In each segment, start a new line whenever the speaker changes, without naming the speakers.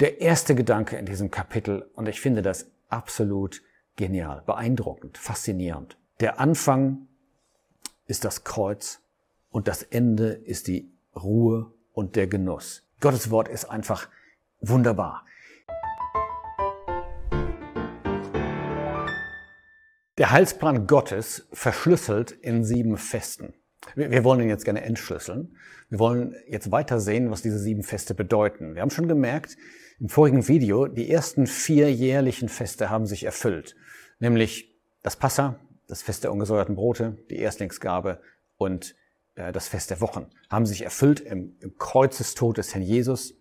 der erste Gedanke in diesem Kapitel und ich finde das absolut genial, beeindruckend, faszinierend. Der Anfang ist das Kreuz und das Ende ist die Ruhe und der Genuss. Gottes Wort ist einfach wunderbar. Der Heilsplan Gottes verschlüsselt in sieben Festen. Wir wollen ihn jetzt gerne entschlüsseln. Wir wollen jetzt weiter sehen, was diese sieben Feste bedeuten. Wir haben schon gemerkt im vorigen Video, die ersten vier jährlichen Feste haben sich erfüllt. Nämlich das Passa, das Fest der ungesäuerten Brote, die Erstlingsgabe und äh, das Fest der Wochen haben sich erfüllt im, im Kreuzestod des Herrn Jesus,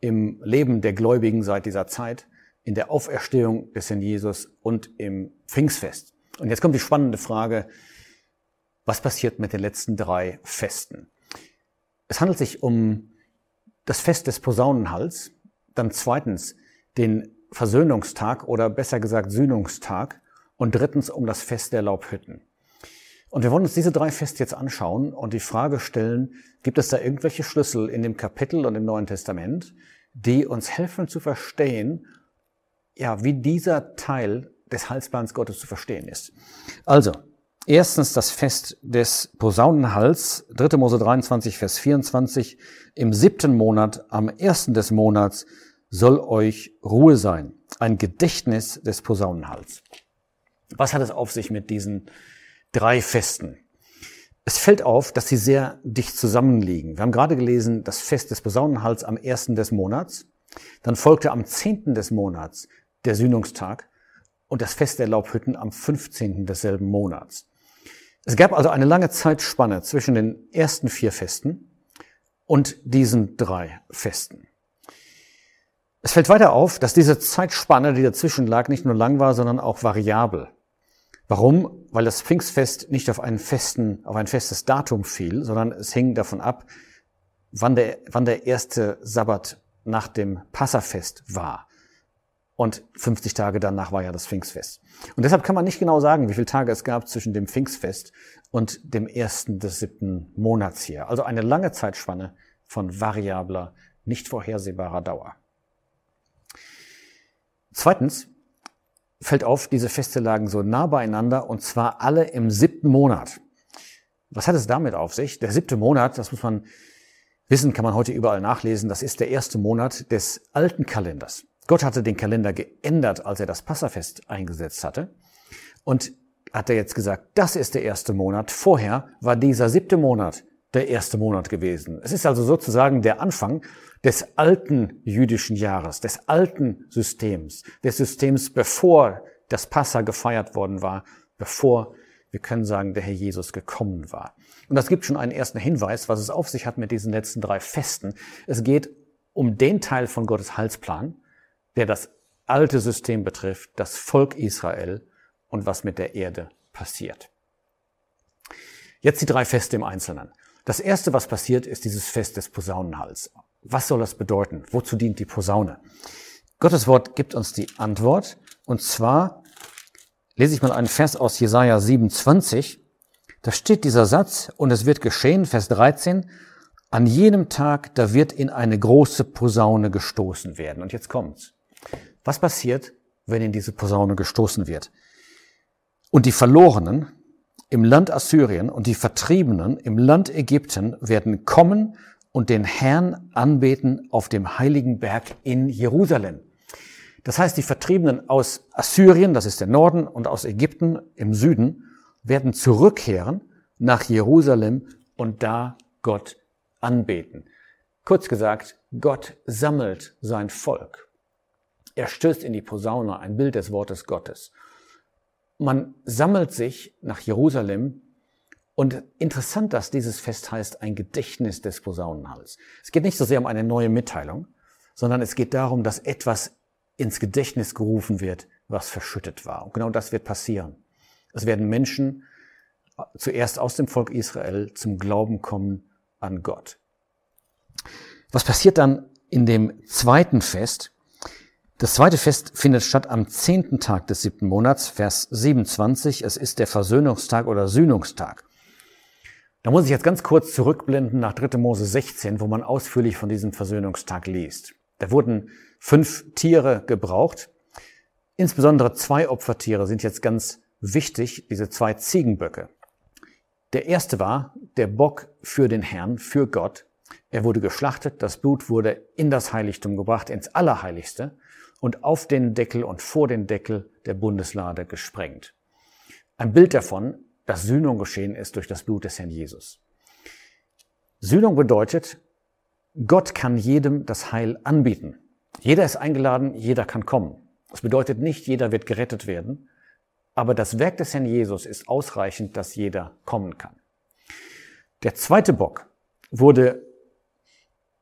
im Leben der Gläubigen seit dieser Zeit in der Auferstehung des Herrn Jesus und im Pfingstfest. Und jetzt kommt die spannende Frage, was passiert mit den letzten drei Festen? Es handelt sich um das Fest des Posaunenhals, dann zweitens den Versöhnungstag oder besser gesagt Sühnungstag und drittens um das Fest der Laubhütten. Und wir wollen uns diese drei Feste jetzt anschauen und die Frage stellen, gibt es da irgendwelche Schlüssel in dem Kapitel und im Neuen Testament, die uns helfen zu verstehen, ja, wie dieser Teil des Heilsplans Gottes zu verstehen ist. Also, erstens das Fest des Posaunenhals, 3. Mose 23, Vers 24, im siebten Monat, am ersten des Monats, soll euch Ruhe sein. Ein Gedächtnis des Posaunenhals. Was hat es auf sich mit diesen drei Festen? Es fällt auf, dass sie sehr dicht zusammenliegen. Wir haben gerade gelesen, das Fest des Posaunenhals am ersten des Monats. Dann folgte am zehnten des Monats der Sühnungstag und das Fest der Laubhütten am 15. desselben Monats. Es gab also eine lange Zeitspanne zwischen den ersten vier Festen und diesen drei Festen. Es fällt weiter auf, dass diese Zeitspanne, die dazwischen lag, nicht nur lang war, sondern auch variabel. Warum? Weil das Pfingstfest nicht auf einen festen, auf ein festes Datum fiel, sondern es hing davon ab, wann der, wann der erste Sabbat nach dem Passafest war. Und 50 Tage danach war ja das Pfingstfest. Und deshalb kann man nicht genau sagen, wie viele Tage es gab zwischen dem Pfingstfest und dem ersten des siebten Monats hier. Also eine lange Zeitspanne von variabler, nicht vorhersehbarer Dauer. Zweitens fällt auf, diese Feste lagen so nah beieinander und zwar alle im siebten Monat. Was hat es damit auf sich? Der siebte Monat, das muss man wissen, kann man heute überall nachlesen, das ist der erste Monat des alten Kalenders. Gott hatte den Kalender geändert, als er das Passafest eingesetzt hatte. Und hat er jetzt gesagt, das ist der erste Monat. Vorher war dieser siebte Monat der erste Monat gewesen. Es ist also sozusagen der Anfang des alten jüdischen Jahres, des alten Systems, des Systems, bevor das Passa gefeiert worden war, bevor wir können sagen, der Herr Jesus gekommen war. Und das gibt schon einen ersten Hinweis, was es auf sich hat mit diesen letzten drei Festen. Es geht um den Teil von Gottes Heilsplan, der das alte System betrifft, das Volk Israel und was mit der Erde passiert. Jetzt die drei Feste im Einzelnen. Das erste, was passiert, ist dieses Fest des Posaunenhals. Was soll das bedeuten? Wozu dient die Posaune? Gottes Wort gibt uns die Antwort. Und zwar lese ich mal einen Vers aus Jesaja 27. Da steht dieser Satz, und es wird geschehen, Vers 13, an jenem Tag, da wird in eine große Posaune gestoßen werden. Und jetzt kommt's. Was passiert, wenn in diese Posaune gestoßen wird? Und die Verlorenen im Land Assyrien und die Vertriebenen im Land Ägypten werden kommen und den Herrn anbeten auf dem heiligen Berg in Jerusalem. Das heißt, die Vertriebenen aus Assyrien, das ist der Norden, und aus Ägypten im Süden, werden zurückkehren nach Jerusalem und da Gott anbeten. Kurz gesagt, Gott sammelt sein Volk. Er stößt in die Posaune, ein Bild des Wortes Gottes. Man sammelt sich nach Jerusalem und interessant, dass dieses Fest heißt ein Gedächtnis des Posaunenhals. Es geht nicht so sehr um eine neue Mitteilung, sondern es geht darum, dass etwas ins Gedächtnis gerufen wird, was verschüttet war. Und genau das wird passieren. Es werden Menschen zuerst aus dem Volk Israel zum Glauben kommen an Gott. Was passiert dann in dem zweiten Fest? Das zweite Fest findet statt am zehnten Tag des siebten Monats, Vers 27. Es ist der Versöhnungstag oder Sühnungstag. Da muss ich jetzt ganz kurz zurückblenden nach 3. Mose 16, wo man ausführlich von diesem Versöhnungstag liest. Da wurden fünf Tiere gebraucht. Insbesondere zwei Opfertiere sind jetzt ganz wichtig, diese zwei Ziegenböcke. Der erste war der Bock für den Herrn, für Gott. Er wurde geschlachtet, das Blut wurde in das Heiligtum gebracht, ins Allerheiligste und auf den Deckel und vor den Deckel der Bundeslade gesprengt. Ein Bild davon, dass Sühnung geschehen ist durch das Blut des Herrn Jesus. Sühnung bedeutet, Gott kann jedem das Heil anbieten. Jeder ist eingeladen, jeder kann kommen. Das bedeutet nicht, jeder wird gerettet werden, aber das Werk des Herrn Jesus ist ausreichend, dass jeder kommen kann. Der zweite Bock wurde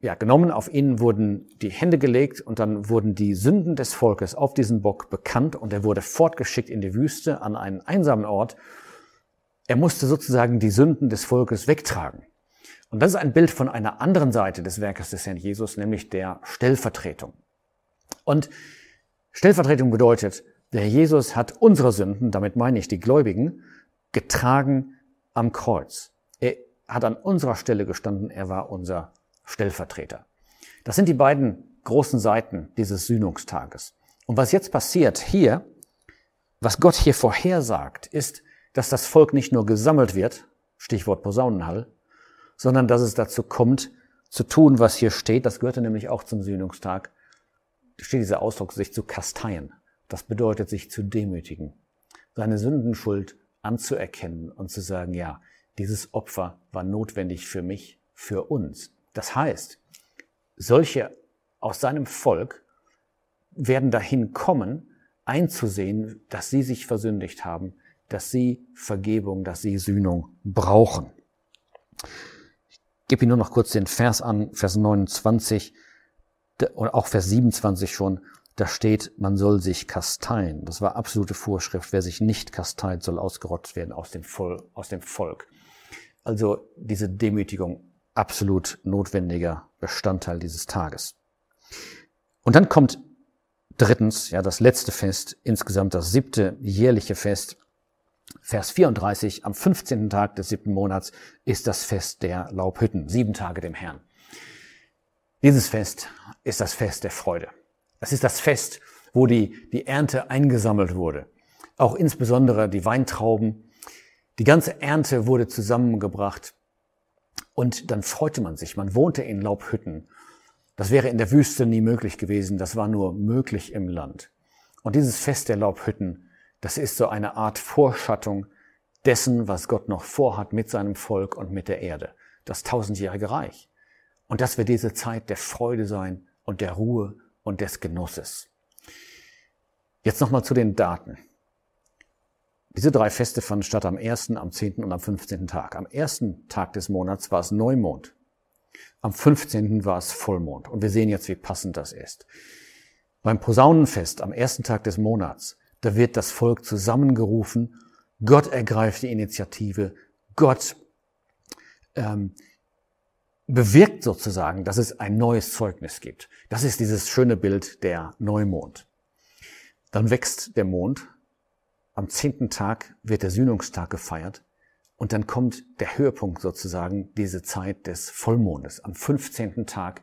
ja, genommen, auf ihn wurden die Hände gelegt und dann wurden die Sünden des Volkes auf diesen Bock bekannt und er wurde fortgeschickt in die Wüste an einen einsamen Ort. Er musste sozusagen die Sünden des Volkes wegtragen. Und das ist ein Bild von einer anderen Seite des Werkes des Herrn Jesus, nämlich der Stellvertretung. Und Stellvertretung bedeutet, der Herr Jesus hat unsere Sünden, damit meine ich die Gläubigen, getragen am Kreuz. Er hat an unserer Stelle gestanden, er war unser Stellvertreter. Das sind die beiden großen Seiten dieses Sühnungstages. Und was jetzt passiert hier, was Gott hier vorhersagt, ist, dass das Volk nicht nur gesammelt wird, Stichwort Posaunenhall, sondern dass es dazu kommt, zu tun, was hier steht. Das gehörte nämlich auch zum Sühnungstag. Da steht dieser Ausdruck, sich zu kasteien. Das bedeutet, sich zu demütigen, seine Sündenschuld anzuerkennen und zu sagen, ja, dieses Opfer war notwendig für mich, für uns. Das heißt, solche aus seinem Volk werden dahin kommen, einzusehen, dass sie sich versündigt haben, dass sie Vergebung, dass sie Sühnung brauchen. Ich gebe Ihnen nur noch kurz den Vers an, Vers 29 und auch Vers 27 schon da steht, man soll sich kasteien. Das war absolute Vorschrift. Wer sich nicht kasteit, soll ausgerottet werden aus dem, Volk, aus dem Volk. Also diese Demütigung absolut notwendiger Bestandteil dieses Tages. Und dann kommt drittens, ja, das letzte Fest, insgesamt das siebte jährliche Fest. Vers 34, am 15. Tag des siebten Monats ist das Fest der Laubhütten, sieben Tage dem Herrn. Dieses Fest ist das Fest der Freude. Das ist das Fest, wo die, die Ernte eingesammelt wurde. Auch insbesondere die Weintrauben. Die ganze Ernte wurde zusammengebracht. Und dann freute man sich. Man wohnte in Laubhütten. Das wäre in der Wüste nie möglich gewesen. Das war nur möglich im Land. Und dieses Fest der Laubhütten, das ist so eine Art Vorschattung dessen, was Gott noch vorhat mit seinem Volk und mit der Erde. Das tausendjährige Reich. Und das wird diese Zeit der Freude sein und der Ruhe und des Genusses. Jetzt nochmal zu den Daten. Diese drei Feste fanden statt am 1., am 10. und am 15. Tag. Am ersten Tag des Monats war es Neumond. Am 15. war es Vollmond. Und wir sehen jetzt, wie passend das ist. Beim Posaunenfest am ersten Tag des Monats, da wird das Volk zusammengerufen. Gott ergreift die Initiative. Gott ähm, bewirkt sozusagen, dass es ein neues Zeugnis gibt. Das ist dieses schöne Bild der Neumond. Dann wächst der Mond. Am zehnten Tag wird der Sühnungstag gefeiert. Und dann kommt der Höhepunkt sozusagen, diese Zeit des Vollmondes. Am 15. Tag,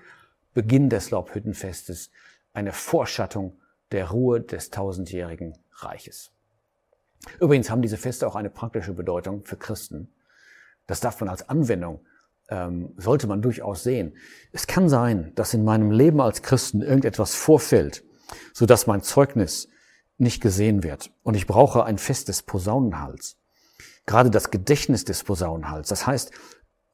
Beginn des Laubhüttenfestes, eine Vorschattung der Ruhe des tausendjährigen Reiches. Übrigens haben diese Feste auch eine praktische Bedeutung für Christen. Das darf man als Anwendung ähm, sollte man durchaus sehen. Es kann sein, dass in meinem Leben als Christen irgendetwas vorfällt, so dass mein Zeugnis nicht gesehen wird. Und ich brauche ein festes Posaunenhals. Gerade das Gedächtnis des Posaunenhals. Das heißt,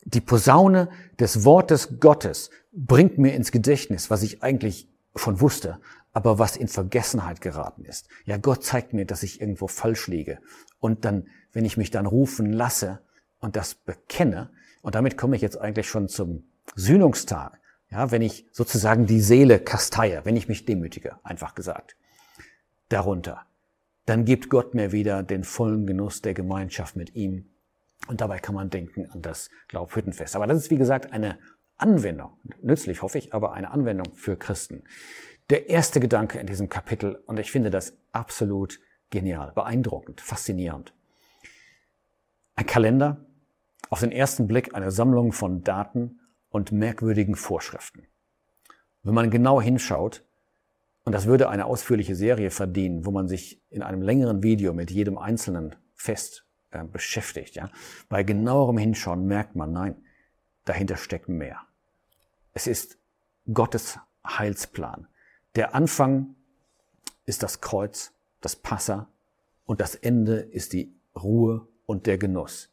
die Posaune des Wortes Gottes bringt mir ins Gedächtnis, was ich eigentlich schon wusste, aber was in Vergessenheit geraten ist. Ja, Gott zeigt mir, dass ich irgendwo falsch liege. Und dann, wenn ich mich dann rufen lasse und das bekenne, und damit komme ich jetzt eigentlich schon zum Sühnungstag. Ja, wenn ich sozusagen die Seele kasteie, wenn ich mich demütige, einfach gesagt, darunter, dann gibt Gott mir wieder den vollen Genuss der Gemeinschaft mit ihm. Und dabei kann man denken an das Glaubhüttenfest. Aber das ist, wie gesagt, eine Anwendung, nützlich hoffe ich, aber eine Anwendung für Christen. Der erste Gedanke in diesem Kapitel, und ich finde das absolut genial, beeindruckend, faszinierend. Ein Kalender, auf den ersten Blick eine Sammlung von Daten und merkwürdigen Vorschriften. Wenn man genau hinschaut, Und das würde eine ausführliche Serie verdienen, wo man sich in einem längeren Video mit jedem einzelnen Fest äh, beschäftigt. Ja? Bei genauerem Hinschauen merkt man, nein, dahinter steckt mehr. Es ist Gottes Heilsplan. Der Anfang ist das Kreuz, das Passa und das Ende ist die Ruhe und der Genuss.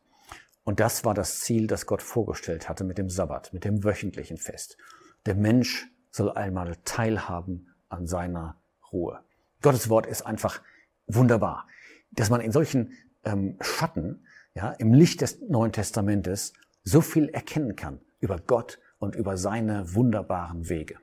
Und das war das Ziel, das Gott vorgestellt hatte mit dem Sabbat, mit dem wöchentlichen Fest. Der Mensch soll einmal teilhaben an seiner Ruhe. Gottes Wort ist einfach wunderbar, dass man in solchen ähm, Schatten, ja, im Licht des Neuen Testamentes so viel erkennen kann über Gott und über seine wunderbaren Wege.